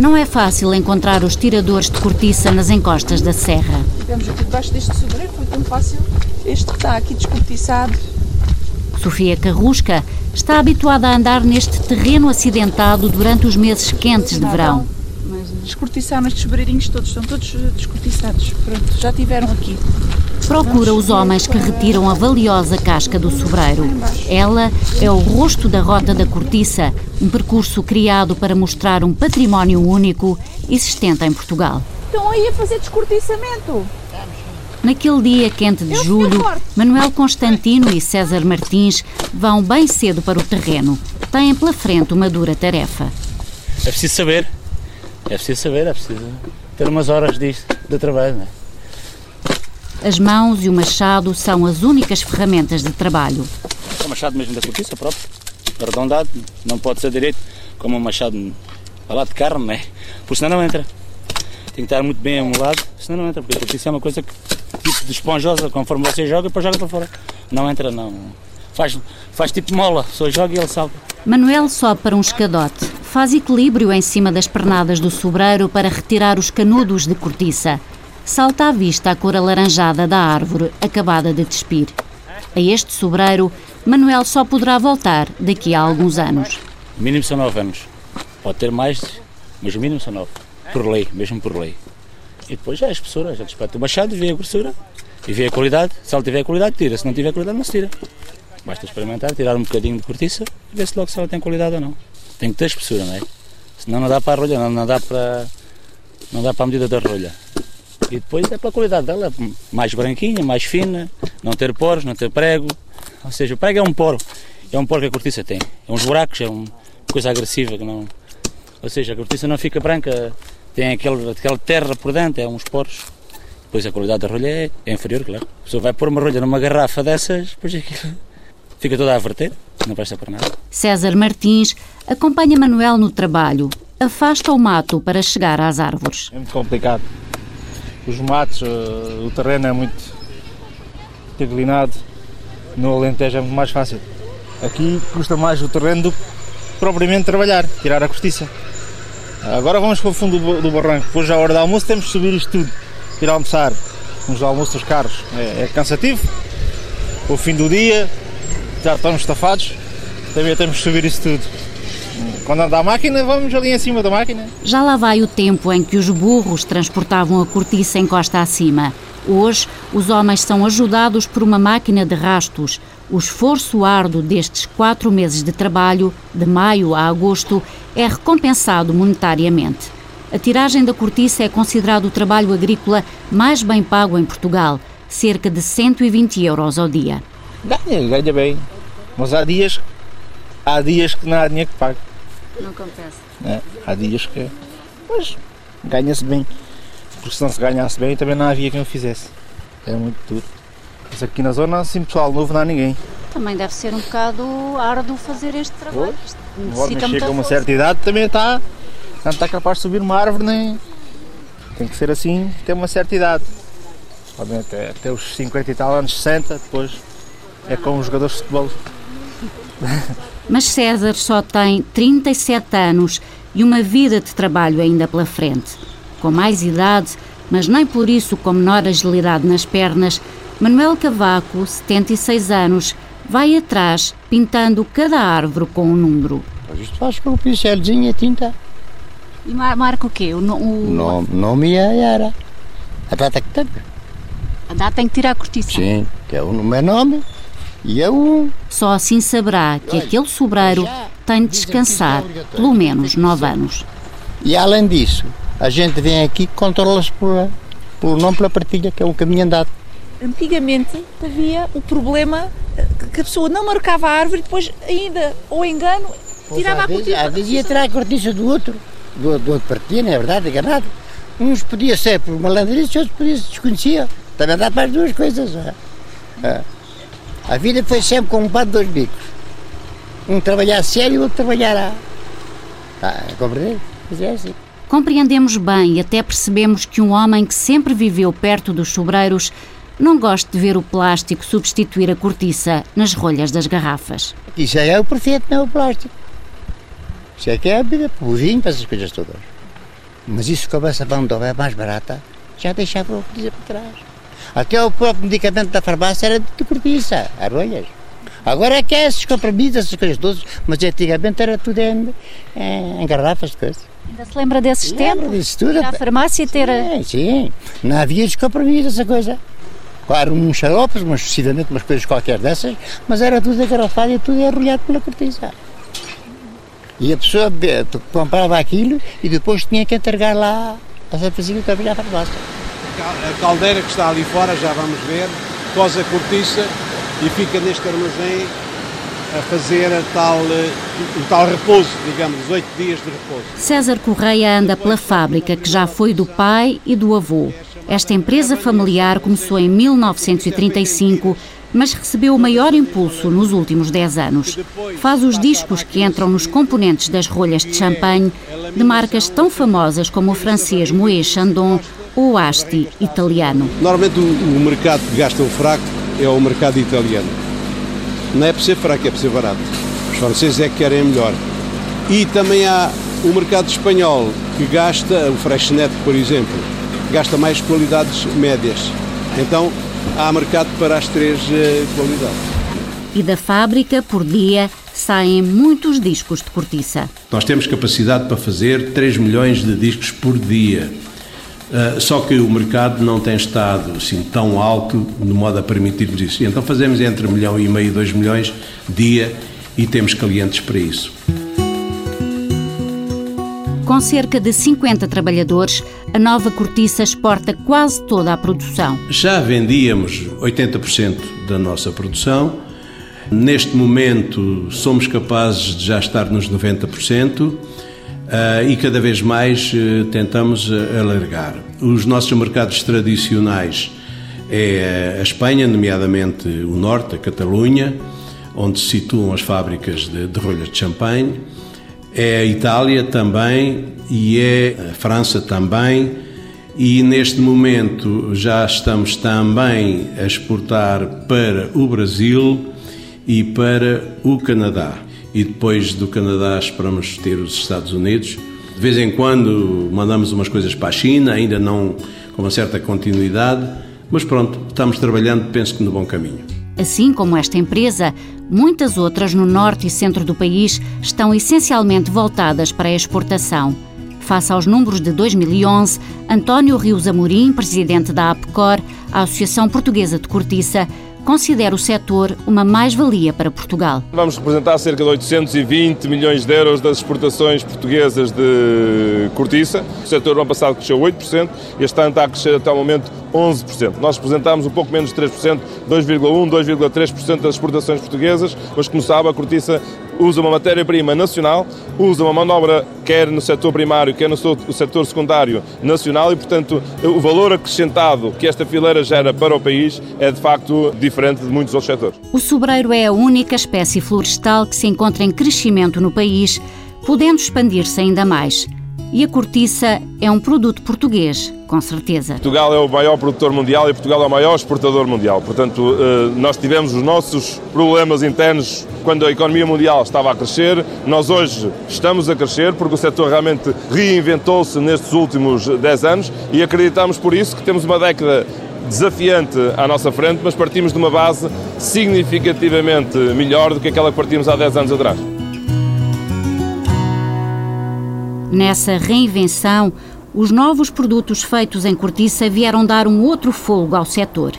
Não é fácil encontrar os tiradores de cortiça nas encostas da serra. Tivemos aqui debaixo deste sobreiro, foi tão fácil. Este que está aqui descortiçado. Sofia Carrusca está habituada a andar neste terreno acidentado durante os meses quentes de verão. Mas descortiçaram estes sobreirinhos todos, estão todos eh, descortiçados. Pronto, já tiveram aqui. Procura os homens que retiram a valiosa casca do sobreiro. Ela é o rosto da Rota da Cortiça, um percurso criado para mostrar um património único existente em Portugal. Estão aí a fazer descortiçamento. Naquele dia quente de julho, Manuel Constantino e César Martins vão bem cedo para o terreno. Têm pela frente uma dura tarefa. É preciso saber. É preciso saber, é preciso ter umas horas disto, de trabalho. Não é? As mãos e o machado são as únicas ferramentas de trabalho. É o machado mesmo da cortiça próprio, arredondado, não pode ser direito, como um machado lado de carne, não é? Porque senão não entra. Tem que estar muito bem amolado, senão não entra, porque a cortiça é uma coisa que, tipo de esponjosa, conforme você joga, depois joga para fora. Não entra, não. Faz, faz tipo mola, só joga e ele salta. Manuel sobe para um escadote, faz equilíbrio em cima das pernadas do sobreiro para retirar os canudos de cortiça salta à vista a cor alaranjada da árvore acabada de despir. A este sobreiro, Manuel só poderá voltar daqui a alguns anos. O mínimo são nove anos. Pode ter mais, mas o mínimo são nove. Por lei, mesmo por lei. E depois já é espessura, já despeta o machado, vê a grossura e vê a qualidade. Se ela tiver qualidade, tira. Se não tiver qualidade, não se tira. Basta experimentar, tirar um bocadinho de cortiça e ver se logo se ela tem qualidade ou não. Tem que ter espessura, não é? Senão não dá para a rolha, não, não dá para não dá para a medida da rolha. E depois é pela qualidade dela, mais branquinha, mais fina, não ter poros, não ter prego. Ou seja, o prego é um poro, é um poro que a cortiça tem. É uns buracos, é uma coisa agressiva que não. Ou seja, a cortiça não fica branca, tem aquele, aquela terra por dentro, é uns poros. Depois a qualidade da rolha é, inferior, claro. A pessoa vai pôr uma rolha numa garrafa dessas, depois aquilo fica toda a verter, não presta para nada. César Martins acompanha Manuel no trabalho, afasta o mato para chegar às árvores. É muito complicado os matos, uh, o terreno é muito inclinado, no Alentejo é muito mais fácil. Aqui custa mais o terreno do que propriamente trabalhar, tirar a cortiça. Agora vamos para o fundo do, do barranco, depois à hora do almoço temos que subir isto tudo, ir almoçar, nos almoços dos carros. É, é cansativo, o fim do dia, já estamos estafados, também temos que subir isso tudo. Quando anda a máquina, vamos ali em cima da máquina. Já lá vai o tempo em que os burros transportavam a cortiça em costa acima. Hoje, os homens são ajudados por uma máquina de rastos. O esforço árduo destes quatro meses de trabalho, de maio a agosto, é recompensado monetariamente. A tiragem da cortiça é considerado o trabalho agrícola mais bem pago em Portugal, cerca de 120 euros ao dia. Ganha, ganha bem. Mas há dias, há dias que não há dinheiro que pague. Não acontece. É, há dias que. Mas ganha-se bem. Porque se não se ganhasse bem também não havia quem o fizesse. É muito duro. Mas aqui na zona, assim, pessoal novo, não há ninguém. Também deve ser um bocado árduo fazer este trabalho. Necessita chega a uma certa idade também está. Não está capaz de subir uma árvore, nem. Tem que ser assim, ter uma certa idade. Podem até, até os 50 e tal anos, 60, depois é como os jogadores de futebol. Mas César só tem 37 anos e uma vida de trabalho ainda pela frente. Com mais idade, mas nem por isso com menor agilidade nas pernas, Manuel Cavaco, 76 anos, vai atrás pintando cada árvore com um número. Isto faz com o pincelzinho e a tinta. E marca o quê? O, o... Nome, nome é era. A data que tem. A data tem que tirar a cortiça. Sim, que é o meu nome e é um. Só assim saberá que aquele sobreiro tem de descansar pelo menos nove anos. E além disso, a gente vem aqui e controla-se por, por não pela partilha, que é um caminho andado. Antigamente havia o problema que a pessoa não marcava a árvore e depois ainda, ou engano, tirava a cortiça. Às vezes ia tirar a cortiça do outro, do, do outro partido, não é verdade, enganado. Uns podia ser por malandrice, outros podia se desconhecia. Também dá para as duas coisas. É? É. A vida foi sempre com um par de dois bicos. Um trabalhar sério e o outro trabalhar a. Tá, compreender? Mas é assim. Compreendemos bem e até percebemos que um homem que sempre viveu perto dos sobreiros não gosta de ver o plástico substituir a cortiça nas rolhas das garrafas. Isso é o perfeito, não é o plástico. Isso é que é a vida, o vinho, para essas coisas todas. Mas isso que a sabão de é mais barata, já deixava a cortiça para trás. Até o próprio medicamento da farmácia era de cortiça, arolhas. Agora é que é esses comprimidos, essas coisas todas, mas antigamente era tudo em, em, em garrafas de coisas. Ainda se lembra desses Lembro tempos? disso tudo. Ir à farmácia ter. Sim, sim. Não havia descompromisso essa coisa. Claro, uns xaropes, mas precisamente umas coisas qualquer dessas, mas era tudo agarrafado e tudo arrolhado pela cortiça. E a pessoa comprava aquilo e depois tinha que entregar lá a Santa Francisco que abria a farmácia. A caldeira que está ali fora, já vamos ver, cose a cortiça e fica neste armazém a fazer a tal, eh, o tal repouso, digamos, os oito dias de repouso. César Correia anda pela fábrica que já foi do pai e do avô. Esta empresa familiar começou em 1935, mas recebeu o maior impulso nos últimos 10 anos. Faz os discos que entram nos componentes das rolhas de champanhe de marcas tão famosas como o francês Moët Chandon ou o Asti italiano. Normalmente o, mercado que gasta o fraco é o mercado italiano. Não é por ser fraco, é por ser barato. Os franceses é que querem melhor. E também há o mercado espanhol que gasta, o Freixenet, por exemplo, gasta mais qualidades médias. Então há mercado para as três eh, qualidades. E da fábrica, por dia, saem muitos discos de cortiça. Nós temos capacidade para fazer 3 milhões de discos por dia. Uh, só que o mercado não tem estado assim tão alto de modo a permitir-nos isso. E então fazemos entre 1 milhão e meio e 2 milhões dia e temos clientes para isso. Com cerca de 50 trabalhadores, a nova cortiça exporta quase toda a produção. Já vendíamos 80% da nossa produção. Neste momento somos capazes de já estar nos 90%. Uh, e cada vez mais uh, tentamos uh, alargar. Os nossos mercados tradicionais é a Espanha, nomeadamente o Norte, a Catalunha, onde se situam as fábricas de, de rolhas de champanhe, é a Itália também e é a França também. E neste momento já estamos também a exportar para o Brasil e para o Canadá e depois do Canadá esperamos ter os Estados Unidos. De vez em quando mandamos umas coisas para a China, ainda não com uma certa continuidade, mas pronto, estamos trabalhando, penso que no bom caminho. Assim como esta empresa, muitas outras no norte e centro do país estão essencialmente voltadas para a exportação. Face aos números de 2011, António Rios Amorim, presidente da APCOR, a Associação Portuguesa de Cortiça, considera o setor uma mais-valia para Portugal. Vamos representar cerca de 820 milhões de euros das exportações portuguesas de cortiça. O setor no ano passado cresceu 8%, este ano está a crescer até o momento 11%. Nós representamos um pouco menos de 3%, 2,1%, 2,3% das exportações portuguesas, mas como sabe, a cortiça usa uma matéria-prima nacional, usa uma manobra quer no setor primário, quer no setor secundário nacional e, portanto, o valor acrescentado que esta fileira gera para o país é, de facto, diferente de muitos outros setores. O sobreiro é a única espécie florestal que se encontra em crescimento no país, podendo expandir-se ainda mais. E a cortiça é um produto português, com certeza. Portugal é o maior produtor mundial e Portugal é o maior exportador mundial. Portanto, nós tivemos os nossos problemas internos quando a economia mundial estava a crescer. Nós hoje estamos a crescer porque o setor realmente reinventou-se nestes últimos 10 anos e acreditamos por isso que temos uma década desafiante à nossa frente, mas partimos de uma base significativamente melhor do que aquela que partimos há 10 anos atrás. Nessa reinvenção, os novos produtos feitos em cortiça vieram dar um outro fôlego ao setor.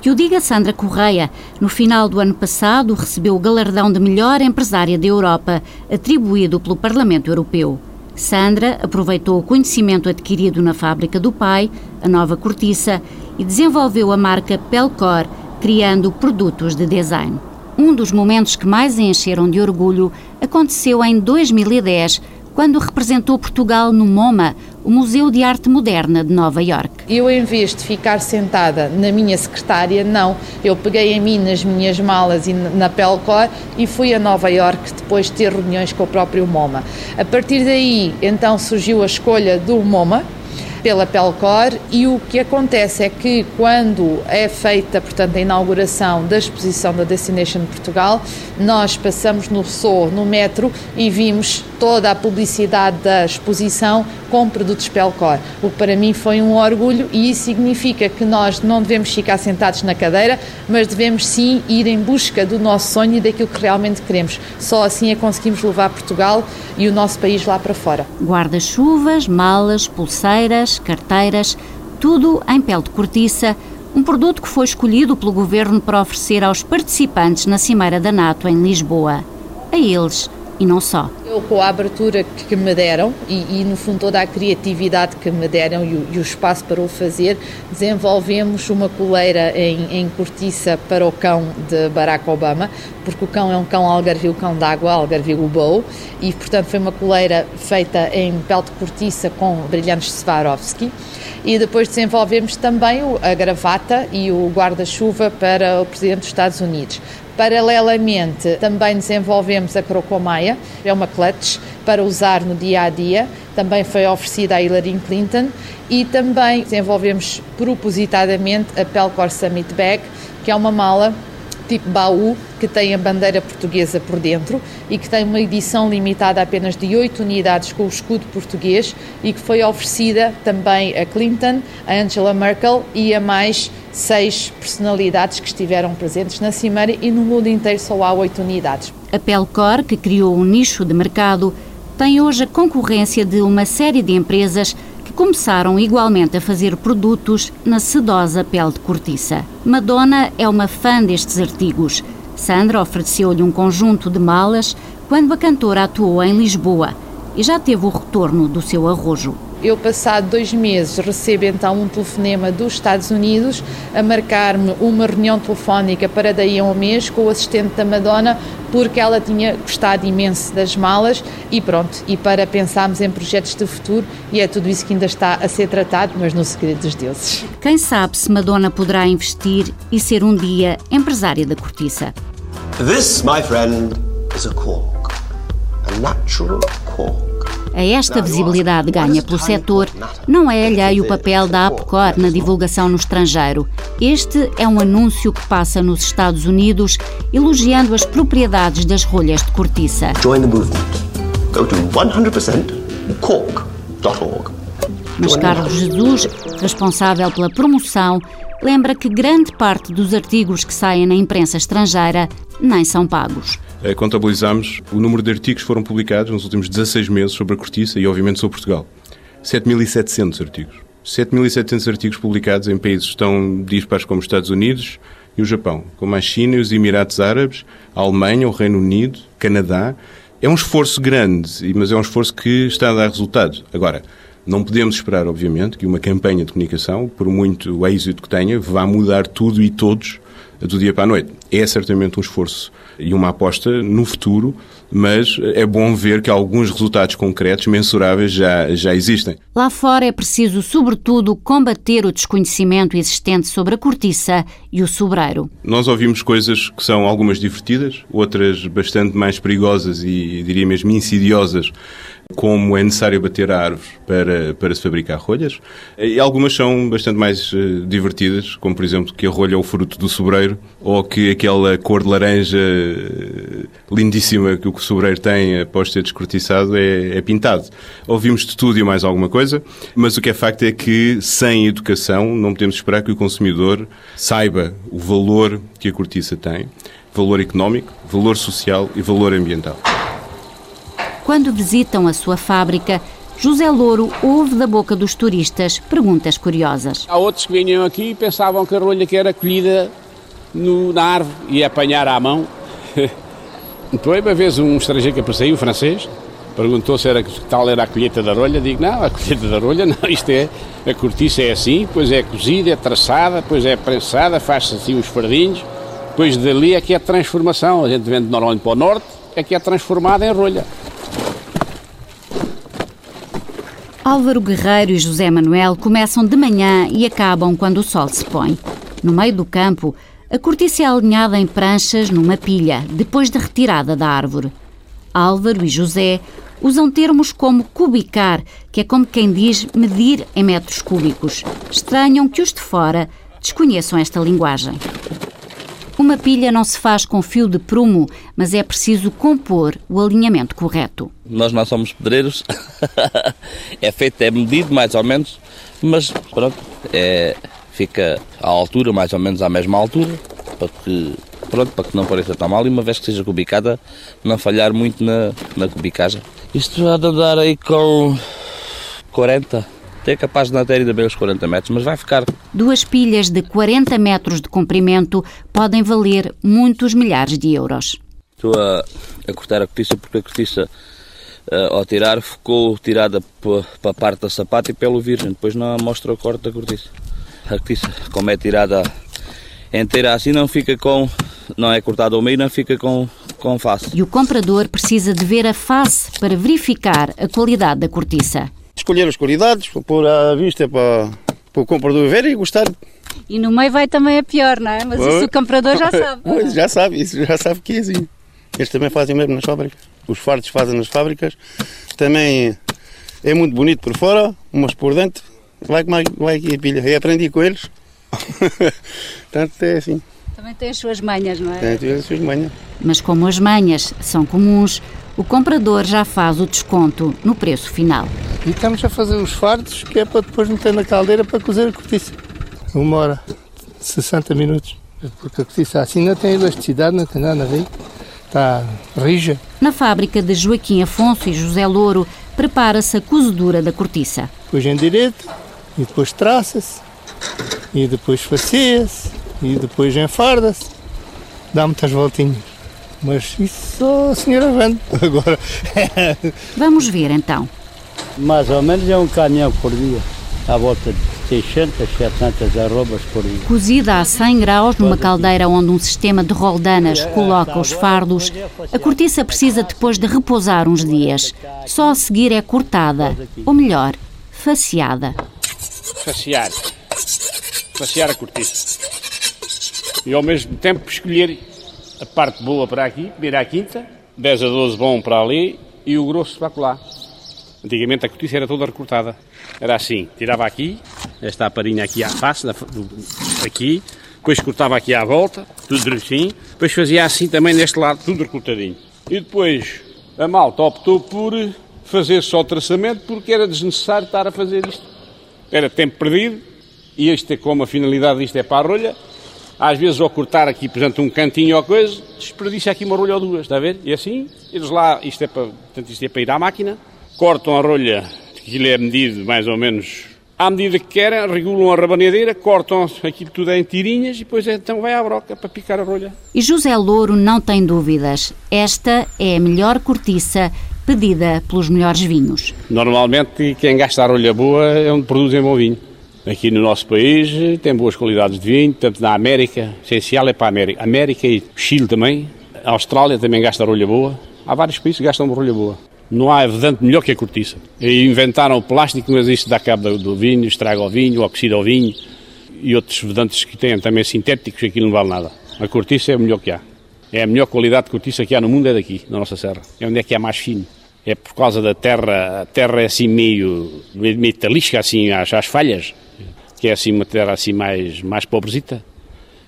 Que o diga Sandra Correia, no final do ano passado recebeu o galardão de melhor empresária da Europa, atribuído pelo Parlamento Europeu. Sandra aproveitou o conhecimento adquirido na fábrica do pai, a nova cortiça, e desenvolveu a marca Pelcor, criando produtos de design. Um dos momentos que mais encheram de orgulho aconteceu em 2010, quando representou Portugal no MoMA, o Museu de Arte Moderna de Nova York. Eu, em vez de ficar sentada na minha secretária, não. Eu peguei em mim, nas minhas malas e na Pelcor e fui a Nova York depois de ter reuniões com o próprio MoMA. A partir daí, então, surgiu a escolha do MoMA. Pela Pelcor e o que acontece é que quando é feita, portanto, a inauguração da exposição da Destination Portugal, nós passamos no Ressort, no metro e vimos toda a publicidade da exposição com produtos Pelcor, o que para mim foi um orgulho e isso significa que nós não devemos ficar sentados na cadeira, mas devemos sim ir em busca do nosso sonho e daquilo que realmente queremos. Só assim é conseguimos levar Portugal e o nosso país lá para fora. Guarda-chuvas, malas, pulseiras, carteiras, tudo em pele de cortiça, um produto que foi escolhido pelo governo para oferecer aos participantes na Cimeira da NATO em Lisboa. A eles e não só. Com a abertura que me deram e, e, no fundo toda a criatividade que me deram e o, e o espaço para o fazer, desenvolvemos uma coleira em, em, cortiça para o cão de Barack Obama, porque o cão é um cão algarvio, cão d'água, algarvio bow, e portanto foi uma coleira feita em pele de cortiça com brilhantes Swarovski. E depois desenvolvemos também a gravata e o guarda-chuva para o Presidente dos Estados Unidos. Paralelamente, também desenvolvemos a Crocomaia, é uma para usar no dia a dia, também foi oferecida a Hillary Clinton. E também desenvolvemos propositadamente a Pelcor Summit Bag, que é uma mala tipo baú, que tem a bandeira portuguesa por dentro e que tem uma edição limitada apenas de 8 unidades com o escudo português e que foi oferecida também a Clinton, a Angela Merkel e a mais seis personalidades que estiveram presentes na Cimeira e no mundo inteiro só há oito unidades. A Pelcor, que criou um nicho de mercado, tem hoje a concorrência de uma série de empresas começaram igualmente a fazer produtos na sedosa pele de cortiça. Madonna é uma fã destes artigos. Sandra ofereceu-lhe um conjunto de malas quando a cantora atuou em Lisboa e já teve o retorno do seu arrojo. Eu, passado dois meses, recebo então um telefonema dos Estados Unidos a marcar-me uma reunião telefónica para daí a um mês com o assistente da Madonna, porque ela tinha gostado imenso das malas e pronto, e para pensarmos em projetos de futuro, e é tudo isso que ainda está a ser tratado, mas no segredo dos deuses. Quem sabe se Madonna poderá investir e ser um dia empresária da cortiça. This, my friend, is a cork, a natural cork. A esta visibilidade ganha pelo setor, não é alheio o papel da APCOR na divulgação no estrangeiro. Este é um anúncio que passa nos Estados Unidos, elogiando as propriedades das rolhas de cortiça. Join the movement. Go to 100%cork.org. Mas Carlos Jesus, responsável pela promoção, lembra que grande parte dos artigos que saem na imprensa estrangeira nem são pagos. Eh, contabilizamos o número de artigos que foram publicados nos últimos 16 meses sobre a cortiça e, obviamente, sobre Portugal. 7.700 artigos. 7.700 artigos publicados em países tão dispares como os Estados Unidos e o Japão, como a China e os Emirados Árabes, a Alemanha, o Reino Unido, Canadá. É um esforço grande, mas é um esforço que está a dar resultado. Agora, não podemos esperar, obviamente, que uma campanha de comunicação, por muito êxito que tenha, vá mudar tudo e todos do dia para a noite. É certamente um esforço e uma aposta no futuro, mas é bom ver que alguns resultados concretos, mensuráveis, já, já existem. Lá fora é preciso, sobretudo, combater o desconhecimento existente sobre a cortiça e o sobreiro. Nós ouvimos coisas que são algumas divertidas, outras bastante mais perigosas e, diria mesmo, insidiosas como é necessário bater a árvore para, para se fabricar rolhas. E algumas são bastante mais uh, divertidas, como por exemplo que a rolha é o fruto do sobreiro, ou que aquela cor de laranja uh, lindíssima que o sobreiro tem após ser descortiçado é, é, pintado. Ouvimos de tudo e mais alguma coisa, mas o que é facto é que sem educação não podemos esperar que o consumidor saiba o valor que a cortiça tem, valor económico, valor social e valor ambiental. Quando visitam a sua fábrica, José Louro ouve da boca dos turistas perguntas curiosas. Há outros que vinham aqui e pensavam que a rolha que era colhida no, na árvore e apanhar à mão. Depois, uma vez um estrangeiro que apareceu, um francês, perguntou se era, tal era a colheita da rolha. Digo, não, a colheita da rolha não, isto é, a cortiça é assim, depois é cozida, é traçada, depois é prensada, faz-se assim uns fardinhos, depois dali é que é a transformação. A gente vende normalmente para o norte, é que é transformada em rolha. Álvaro Guerreiro e José Manuel começam de manhã e acabam quando o sol se põe. No meio do campo, a cortiça é alinhada em pranchas numa pilha, depois de retirada da árvore. Álvaro e José Usam termos como cubicar, que é como quem diz medir em metros cúbicos. Estranham que os de fora desconheçam esta linguagem. Uma pilha não se faz com fio de prumo, mas é preciso compor o alinhamento correto. Nós não somos pedreiros, é feito, é medido mais ou menos, mas pronto, é, fica à altura, mais ou menos à mesma altura, para que, pronto, para que não pareça tão mal e uma vez que seja cubicada, não falhar muito na, na cubicagem. Isto de andar aí com 40, é capaz de ter ainda bem os 40 metros, mas vai ficar. Duas pilhas de 40 metros de comprimento podem valer muitos milhares de euros. Estou a, a cortar a cortiça porque a cortiça, uh, ao tirar, ficou tirada para a parte da sapata e pelo virgem. Depois não mostra o corte da cortiça. A cortiça, como é tirada inteira assim, não fica com. Não é cortada ao meio, não fica com, com face. E o comprador precisa de ver a face para verificar a qualidade da cortiça escolher as qualidades, pôr à vista para, para o comprador ver e gostar. E no meio vai também a pior, não é? Mas isso o comprador já sabe. Pois, já sabe, isso já sabe que é assim. Eles também fazem mesmo nas fábricas. Os fardos fazem nas fábricas. Também é muito bonito por fora, mas por dentro vai, vai aqui a pilha. Eu aprendi com eles. Portanto, é assim. Também tem as suas manhas, não é? Tem as suas manhas. Mas como as manhas são comuns, o comprador já faz o desconto no preço final. E estamos a fazer os fardos que é para depois meter na caldeira para cozer a cortiça. Uma hora, 60 minutos. Porque a cortiça assim não tem elasticidade, não tem nada a ver. Está rija. Na fábrica de Joaquim Afonso e José Louro, prepara-se a cozedura da cortiça. Depois em direito, e depois traça-se, e depois faceia-se, e depois enfarda-se. Dá muitas voltinhas. Mas isso a senhora vende agora. Vamos ver então. Mais ou menos é um caminhão por dia, à volta de 600, 700 arrobas por dia. Cozida a 100 graus numa caldeira onde um sistema de roldanas coloca os fardos, a cortiça precisa depois de repousar uns dias. Só a seguir é cortada, ou melhor, faceada. Facear. Facear a cortiça. E ao mesmo tempo escolher a parte boa para aqui, primeiro à quinta, 10 a 12 bom para ali e o grosso para lá. Antigamente a cortiça era toda recortada. Era assim, tirava aqui, esta aparinha aqui à face, aqui, depois cortava aqui à volta, tudo assim, depois fazia assim também neste lado, tudo recortadinho. E depois a malta optou por fazer só traçamento porque era desnecessário estar a fazer isto. Era tempo perdido, e este é como a finalidade disto é para a rolha, às vezes ao cortar aqui, por exemplo, um cantinho ou coisa, desperdiça aqui uma rolha ou duas, está a ver? E assim, eles lá, isto é para, portanto, isto é para ir à máquina, cortam a rolha, aquilo é medido mais ou menos à medida que querem, regulam a rabaneira, cortam aquilo tudo em tirinhas e depois então vai à broca para picar a rolha. E José Louro não tem dúvidas. Esta é a melhor cortiça pedida pelos melhores vinhos. Normalmente quem gasta a rolha boa é onde produzem bom vinho. Aqui no nosso país tem boas qualidades de vinho, tanto na América, essencial é para a América. América e Chile também. A Austrália também gasta rolha boa. Há vários países que gastam rolha boa. Não há vedante melhor que a cortiça. E inventaram o plástico, mas isso dá cabo do vinho, estraga o vinho, oxida o vinho e outros vedantes que têm também sintéticos, aquilo não vale nada. A cortiça é o melhor que há. É a melhor qualidade de cortiça que há no mundo, é daqui, na nossa serra. É onde é que é mais fino. É por causa da terra, a terra é assim meio metalística, assim, às, às falhas que é assim uma terra assim mais, mais pobrezita.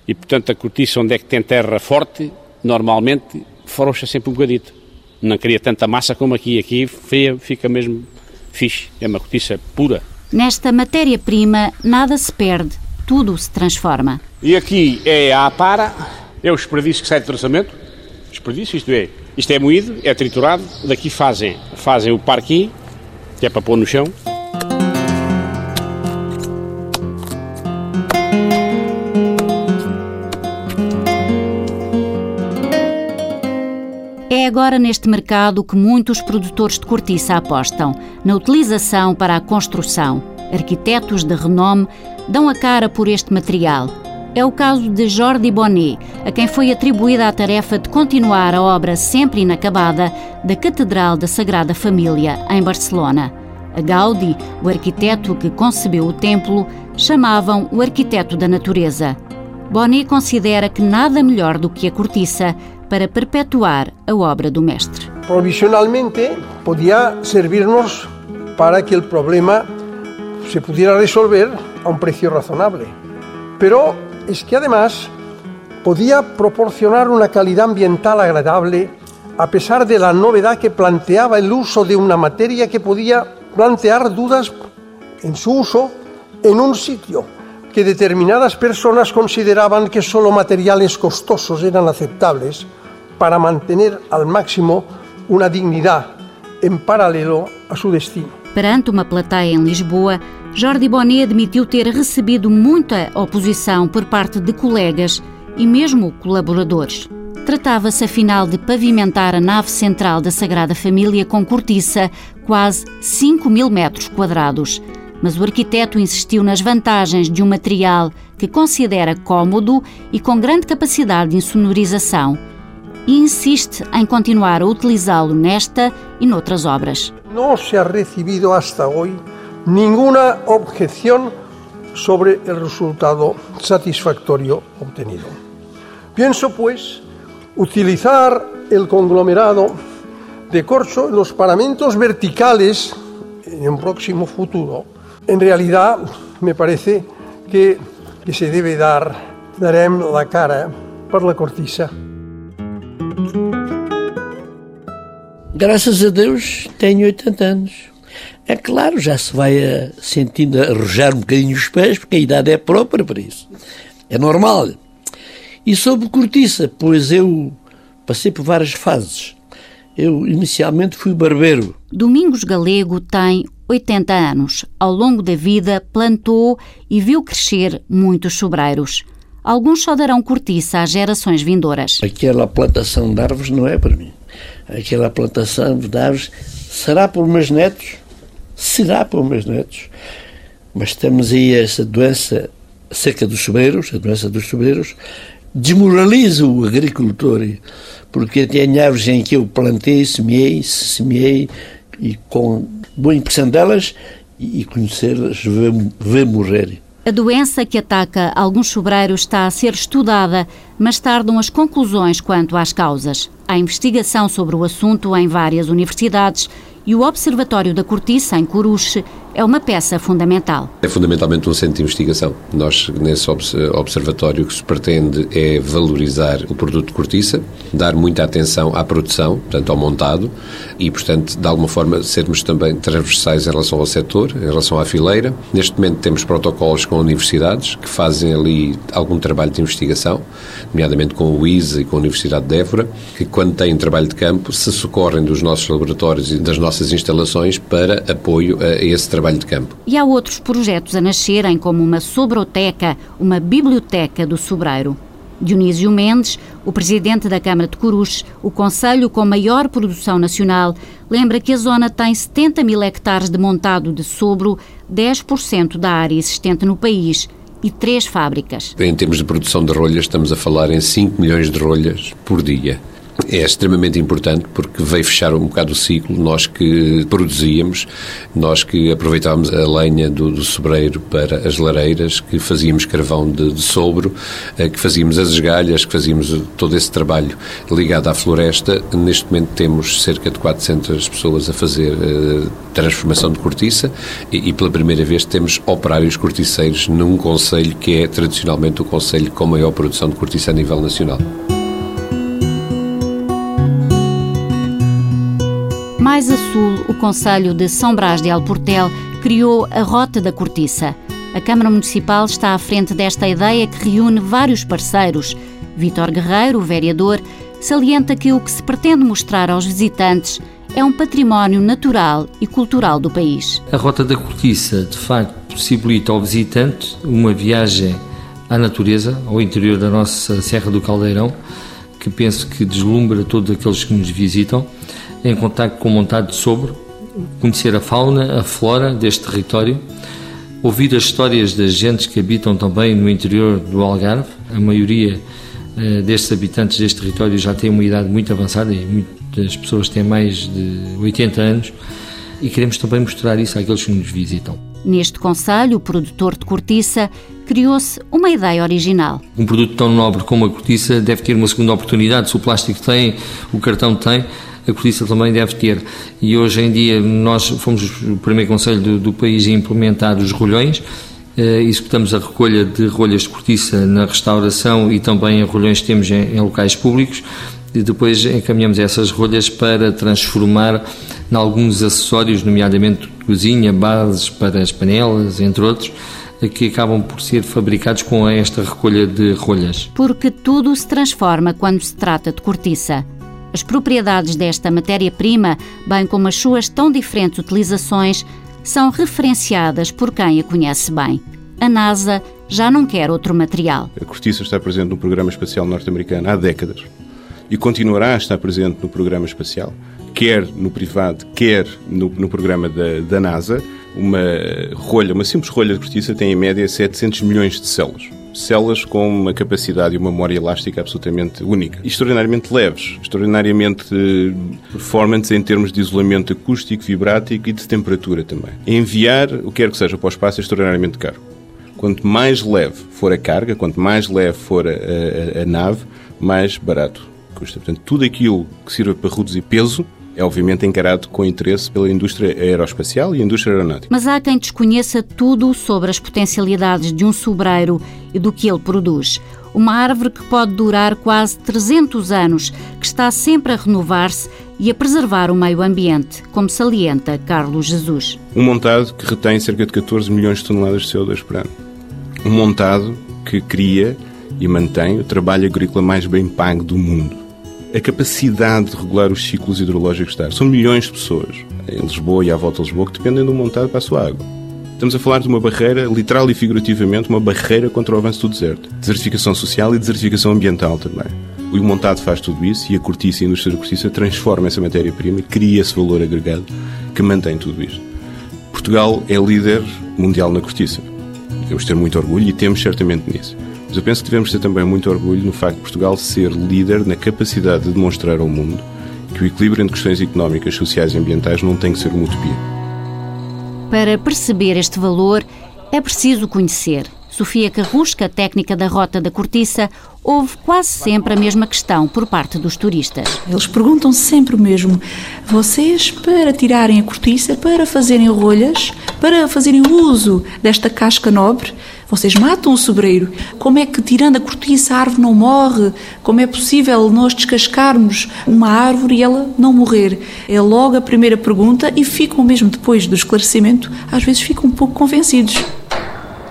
E portanto a cortiça onde é que tem terra forte, normalmente frouxa sempre um bocadito. Não queria tanta massa como aqui. Aqui fria fica mesmo fixe. É uma cortiça pura. Nesta matéria-prima nada se perde, tudo se transforma. E aqui é a para, é o desperdício que sai do traçamento. Desperdício, isto é, isto é moído, é triturado, daqui fazem, fazem o parquinho, que é para pôr no chão. Agora neste mercado que muitos produtores de cortiça apostam, na utilização para a construção. Arquitetos de renome dão a cara por este material. É o caso de Jordi Bonet, a quem foi atribuída a tarefa de continuar a obra sempre inacabada da Catedral da Sagrada Família, em Barcelona. A Gaudi, o arquiteto que concebeu o templo, chamavam o arquiteto da natureza. Bonet considera que nada melhor do que a cortiça para perpetuar a obra do mestre. provisionalmente podía servirnos para que el problema se pudiera resolver a un precio razonable. Pero es que además podía proporcionar una calidad ambiental agradable a pesar de la novedad que planteaba el uso de una materia que podía plantear dudas en su uso en un sitio que determinadas personas consideraban que solo materiales costosos eran aceptables para mantener al máximo una dignidad en paralelo a su destino. Perante uma plateia em Lisboa, Jordi Bonet admitiu ter recebido muita oposição por parte de colegas e mesmo colaboradores. Tratava-se afinal de pavimentar a nave central da Sagrada Família com cortiça, quase 5 mil metros quadrados mas o arquiteto insistiu nas vantagens de um material que considera cômodo e com grande capacidade de insonorização insiste em continuar a utilizá-lo nesta e noutras obras. Não se ha recebido hasta hoje nenhuma objeção sobre o resultado satisfactorio obtenido. Pienso, pues, utilizar el conglomerado de corcho en los paramentos verticales en un próximo futuro En realidad, me parece que, se debe dar, darem la cara per la cortiça. Graças a Deus tenho 80 anos. É claro, já se vai a, sentindo arrojar um bocadinho os pés, porque a idade é própria para isso. É normal. E sobre cortiça, pois eu passei por várias fases. Eu inicialmente fui barbeiro. Domingos Galego tem 80 anos. Ao longo da vida, plantou e viu crescer muitos sobreiros. Alguns só darão cortiça às gerações vindouras. Aquela plantação de árvores não é para mim. Aquela plantação de árvores será os meus netos? Será os meus netos. Mas temos aí essa doença seca dos sobreiros, a doença dos sobreiros, desmoraliza o agricultor, porque tem árvores em que eu plantei, semeei, semeei e com boa impressão delas e conhecê-las, ver morrer. A doença que ataca alguns sobreiros está a ser estudada, mas tardam as conclusões quanto às causas. Há investigação sobre o assunto em várias universidades e o Observatório da Cortiça, em Coruche, é uma peça fundamental. É fundamentalmente um centro de investigação. Nós, nesse observatório, o que se pretende é valorizar o produto de cortiça, dar muita atenção à produção, portanto, ao montado, e, portanto, de alguma forma, sermos também transversais em relação ao setor, em relação à fileira. Neste momento temos protocolos com universidades que fazem ali algum trabalho de investigação, nomeadamente com o ISA e com a Universidade de Évora, que, quando têm trabalho de campo, se socorrem dos nossos laboratórios e das nossas instalações para apoio a esse trabalho trabalho de campo. E há outros projetos a nascerem, como uma sobroteca, uma biblioteca do sobreiro. Dionísio Mendes, o presidente da Câmara de Coruche, o conselho com maior produção nacional, lembra que a zona tem 70 mil hectares de montado de sobro, 10% da área existente no país e três fábricas. Em termos de produção de rolhas, estamos a falar em 5 milhões de rolhas por dia é extremamente importante porque veio fechar um bocado o ciclo. Nós que produzíamos, nós que aproveitávamos a lenha do, do sobreiro para as lareiras, que fazíamos carvão de, de sobro, eh, que fazíamos as esgalhas, que fazíamos todo esse trabalho ligado à floresta. Neste momento temos cerca de 400 pessoas a fazer uh, transformação de cortiça e, e, pela primeira vez temos operários corticeiros num conselho que é tradicionalmente o conselho com maior produção de cortiça a nível nacional. Mais a sul, o Conselho de São Brás de Alportel criou a Rota da Cortiça. A Câmara Municipal está à frente desta ideia que reúne vários parceiros. Vítor Guerreiro, vereador, salienta que o que se pretende mostrar aos visitantes é um património natural e cultural do país. A Rota da Cortiça, de facto, possibilita ao visitante uma viagem à natureza, ao interior da nossa Serra do Caldeirão, que penso que deslumbra todos aqueles que nos visitam em contato com o montado de sobre, conhecer a fauna, a flora deste território, ouvir as histórias das gentes que habitam também no interior do Algarve. A maioria uh, destes habitantes deste território já tem uma idade muito avançada e muitas pessoas têm mais de 80 anos e queremos também mostrar isso àqueles que nos visitam. Neste conselho, o produtor de cortiça criou-se uma ideia original. Um produto tão nobre como a cortiça deve ter uma segunda oportunidade. Se o plástico tem, o cartão tem, a cortiça também deve ter. E hoje em dia nós fomos o primeiro conselho do, do país a implementar os rolhões, Uh, executamos a recolha de rolhas de cortiça na restauração e também a rolhões que temos em, em locais públicos e depois encaminhamos essas rolhas para transformar em alguns acessórios, nomeadamente cozinha, bases para as panelas, entre outros, que acabam por ser fabricados com esta recolha de rolhas. Porque tudo se transforma quando se trata de cortiça. As propriedades desta matéria-prima, bem como as suas tão diferentes utilizações, são referenciadas por quem a conhece bem. A NASA já não quer outro material. A cortiça está presente no programa espacial norte-americano há décadas e continuará a estar presente no programa espacial, quer no privado, quer no, no programa da, da, NASA. Uma rolha, uma simples rolha de cortiça tem em média 700 milhões de células. Células com uma capacidade e uma memória elástica absolutamente única. Extraordinariamente leves, extraordinariamente eh, performantes em termos de isolamento acústico, vibrático e de temperatura também. Enviar o que quer que seja para o espaço é extraordinariamente caro. Quanto mais leve for a carga, quanto mais leve for a, a, a nave, mais barato custa. Portanto, tudo aquilo que sirva para reduzir peso é obviamente encarado com interesse pela indústria aeroespacial e a indústria aeronáutica. Mas há quem desconheça tudo sobre as potencialidades de um sobreiro e do que ele produz. Uma árvore que pode durar quase 300 anos, que está sempre a renovar-se e a preservar o meio ambiente, como salienta Carlos Jesus. Um montado que retém cerca de 14 milhões de toneladas de CO2 por ano. Um montado que cria e mantém o trabalho agrícola mais bem pago do mundo a capacidade de regular os ciclos hidrológicos da água. São milhões de pessoas em Lisboa e à volta de Lisboa que dependem do montado para a sua água. Estamos a falar de uma barreira, literal e figurativamente, uma barreira contra o avanço do deserto. Desertificação social e desertificação ambiental também. O montado faz tudo isso e a cortiça e a indústria da cortiça transforma essa matéria-prima e cria esse valor agregado que mantém tudo isto. Portugal é líder mundial na cortiça. Temos de ter muito orgulho e temos certamente nisso. Mas eu penso que devemos ter também muito orgulho no facto de Portugal ser líder na capacidade de demonstrar ao mundo que o equilíbrio entre questões económicas, sociais e ambientais não tem que ser uma utopia. Para perceber este valor, é preciso conhecer. Sofia Carrusca, técnica da Rota da Cortiça, houve quase sempre a mesma questão por parte dos turistas. Eles perguntam sempre o mesmo: vocês, para tirarem a cortiça, para fazerem rolhas, para fazerem uso desta casca nobre, vocês matam o sobreiro. Como é que, tirando a cortiça, a árvore não morre? Como é possível nós descascarmos uma árvore e ela não morrer? É logo a primeira pergunta e ficam, mesmo depois do esclarecimento, às vezes ficam um pouco convencidos.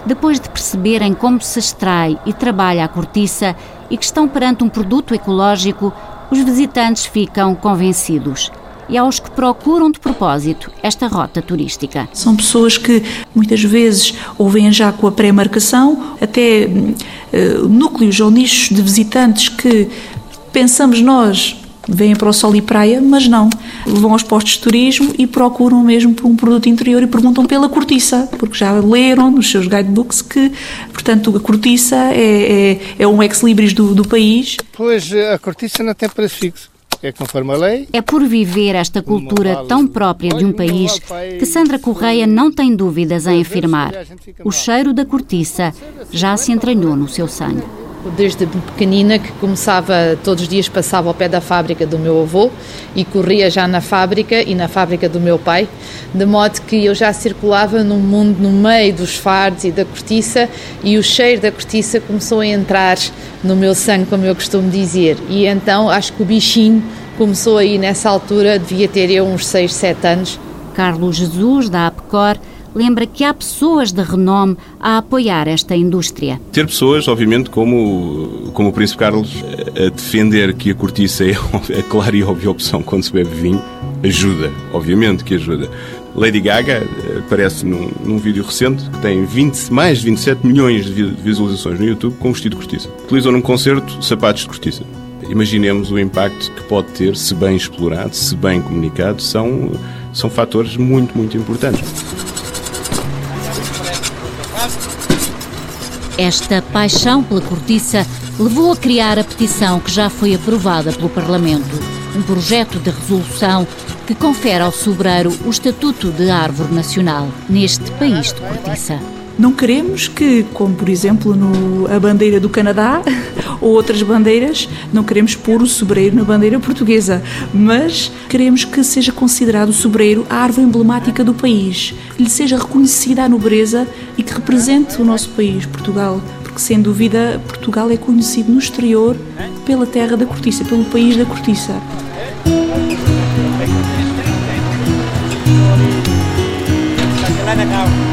Depois de perceberem como se extrai e trabalha a cortiça e que estão perante um produto ecológico, os visitantes ficam convencidos e aos que procuram de propósito esta rota turística. São pessoas que muitas vezes ou vêm já com a pré-marcação, até uh, núcleos ou nichos de visitantes que pensamos nós vêm para o sol e praia, mas não. Vão aos postos de turismo e procuram mesmo por um produto interior e perguntam pela cortiça, porque já leram nos seus guidebooks que, portanto, a cortiça é, é, é um ex-libris do, do país. Pois, a cortiça não tem preço fixo é conforme a lei. É por viver esta cultura tão própria de um país que Sandra Correia não tem dúvidas em afirmar. O cheiro da cortiça já se entranhou no seu sangue. Desde pequenina que começava, todos os dias passava ao pé da fábrica do meu avô e corria já na fábrica e na fábrica do meu pai, de modo que eu já circulava no mundo, no meio dos fardos e da cortiça e o cheiro da cortiça começou a entrar no meu sangue, como eu costumo dizer. E então acho que o bichinho começou aí nessa altura, devia ter eu uns 6, 7 anos. Carlos Jesus, da APCOR, lembra que há pessoas de renome a apoiar esta indústria. Ter pessoas, obviamente, como, como o Príncipe Carlos, a defender que a cortiça é a clara e óbvia opção quando se bebe vinho, ajuda, obviamente que ajuda. Lady Gaga aparece num, num vídeo recente que tem 20, mais de 27 milhões de visualizações no YouTube com vestido de cortiça. Utilizou num concerto sapatos de cortiça. Imaginemos o impacto que pode ter se bem explorado, se bem comunicado, são, são fatores muito, muito importantes. Esta paixão pela cortiça levou a criar a petição que já foi aprovada pelo Parlamento. Um projeto de resolução que confere ao sobreiro o estatuto de árvore nacional neste país de cortiça. Não queremos que, como por exemplo no, a bandeira do Canadá ou outras bandeiras, não queremos pôr o sobreiro na bandeira portuguesa, mas queremos que seja considerado o sobreiro a árvore emblemática do país, que lhe seja reconhecida a nobreza e que represente o nosso país, Portugal, porque sem dúvida Portugal é conhecido no exterior pela terra da cortiça, pelo país da cortiça. Legal.